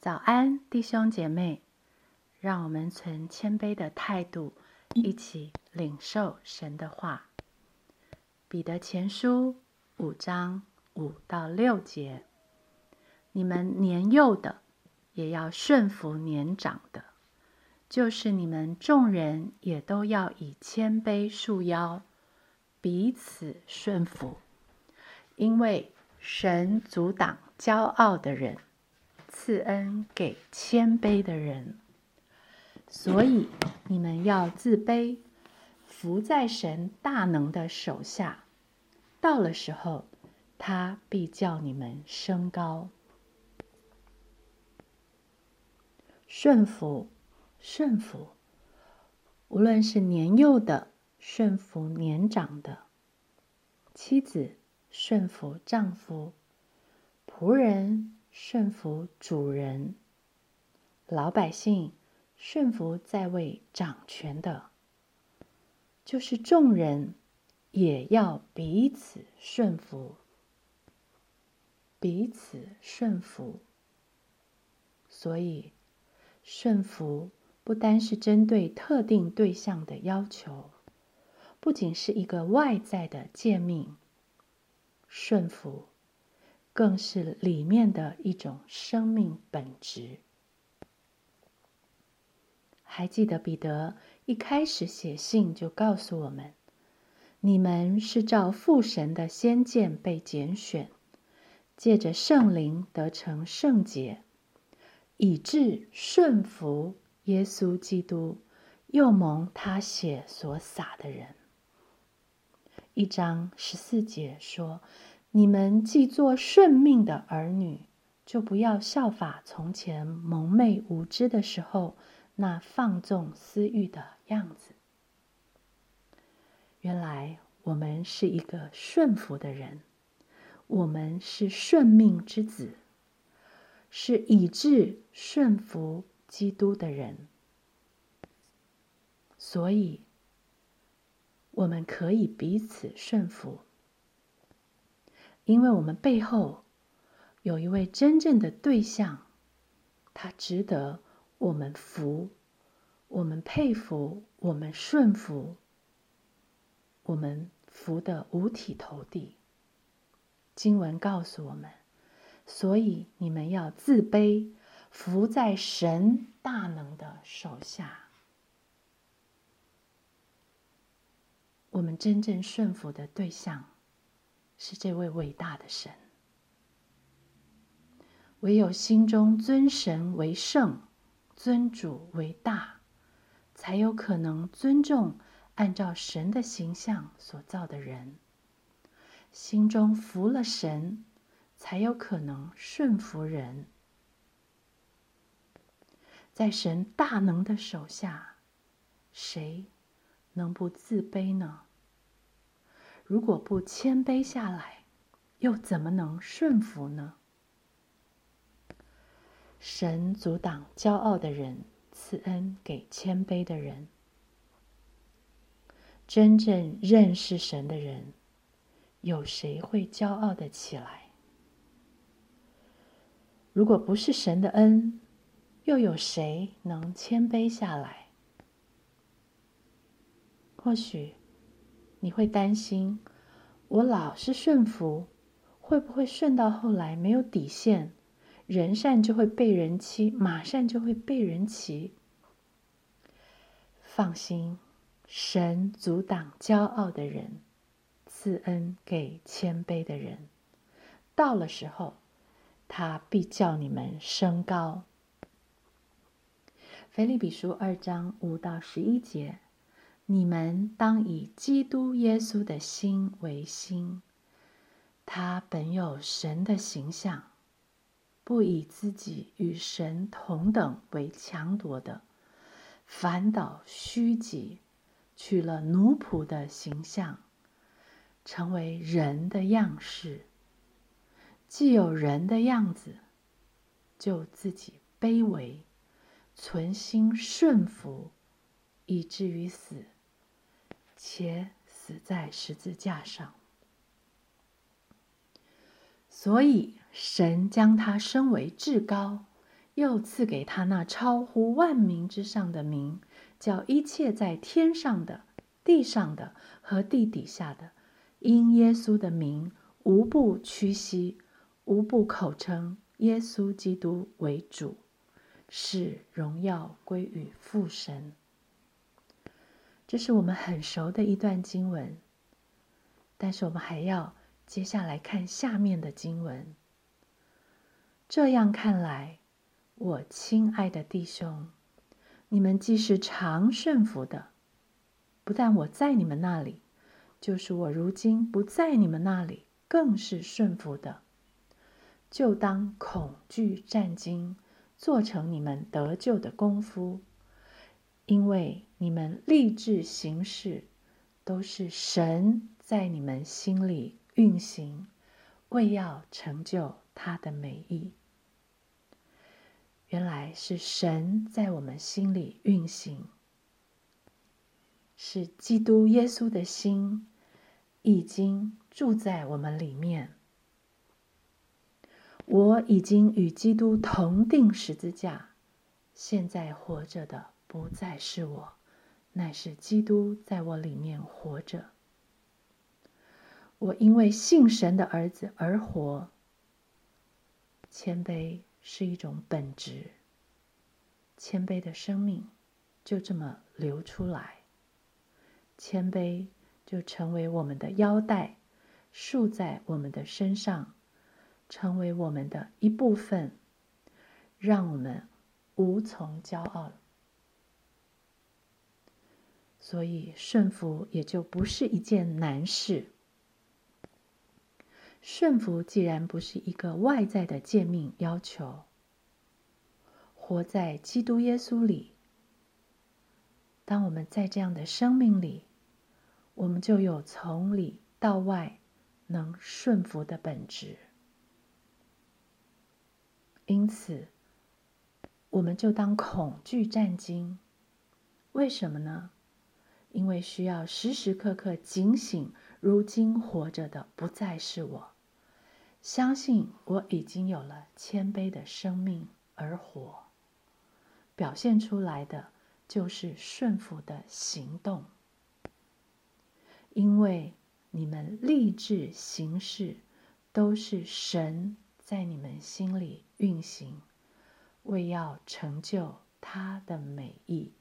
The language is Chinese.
早安，弟兄姐妹，让我们存谦卑的态度，一起领受神的话。彼得前书五章五到六节：你们年幼的，也要顺服年长的；就是你们众人，也都要以谦卑束腰，彼此顺服，因为神阻挡骄傲的人。赐恩给谦卑的人，所以你们要自卑，伏在神大能的手下。到了时候，他必叫你们升高。顺服，顺服，无论是年幼的顺服年长的，妻子顺服丈夫，仆人。顺服主人，老百姓顺服在位掌权的，就是众人也要彼此顺服，彼此顺服。所以，顺服不单是针对特定对象的要求，不仅是一个外在的诫命，顺服。更是里面的一种生命本质。还记得彼得一开始写信就告诉我们：“你们是照父神的先见被拣选，借着圣灵得成圣洁，以致顺服耶稣基督，又蒙他血所洒的人。”一章十四节说。你们既做顺命的儿女，就不要效法从前蒙昧无知的时候那放纵私欲的样子。原来我们是一个顺服的人，我们是顺命之子，是以致顺服基督的人，所以我们可以彼此顺服。因为我们背后有一位真正的对象，他值得我们服，我们佩服，我们顺服，我们服的五体投地。经文告诉我们，所以你们要自卑，服在神大能的手下。我们真正顺服的对象。是这位伟大的神，唯有心中尊神为圣，尊主为大，才有可能尊重按照神的形象所造的人。心中服了神，才有可能顺服人。在神大能的手下，谁能不自卑呢？如果不谦卑下来，又怎么能顺服呢？神阻挡骄傲的人，赐恩给谦卑的人。真正认识神的人，有谁会骄傲的起来？如果不是神的恩，又有谁能谦卑下来？或许。你会担心，我老是顺服，会不会顺到后来没有底线，人善就会被人欺，马善就会被人骑？放心，神阻挡骄傲的人，赐恩给谦卑的人。到了时候，他必叫你们升高。腓立比书二章五到十一节。你们当以基督耶稣的心为心，他本有神的形象，不以自己与神同等为强夺的，反倒虚己，取了奴仆的形象，成为人的样式。既有人的样子，就自己卑微，存心顺服，以至于死。且死在十字架上，所以神将他升为至高，又赐给他那超乎万民之上的名，叫一切在天上的、地上的和地底下的，因耶稣的名，无不屈膝，无不口称耶稣基督为主，使荣耀归于父神。这是我们很熟的一段经文，但是我们还要接下来看下面的经文。这样看来。我亲爱的弟兄，你们既是常顺服的，不但我在你们那里，就是我如今不在你们那里，更是顺服的，就当恐惧战惊，做成你们得救的功夫，因为你们立志行事，都是神在你们心里运行，为要成就他的美意。原来是神在我们心里运行，是基督耶稣的心已经住在我们里面。我已经与基督同定十字架，现在活着的不再是我，乃是基督在我里面活着。我因为信神的儿子而活，谦卑。是一种本质，谦卑的生命就这么流出来，谦卑就成为我们的腰带，束在我们的身上，成为我们的一部分，让我们无从骄傲。所以顺服也就不是一件难事。顺服既然不是一个外在的诫命要求，活在基督耶稣里。当我们在这样的生命里，我们就有从里到外能顺服的本质。因此，我们就当恐惧战惊。为什么呢？因为需要时时刻刻警醒，如今活着的不再是我。相信我已经有了谦卑的生命而活，表现出来的就是顺服的行动。因为你们立志行事，都是神在你们心里运行，为要成就他的美意。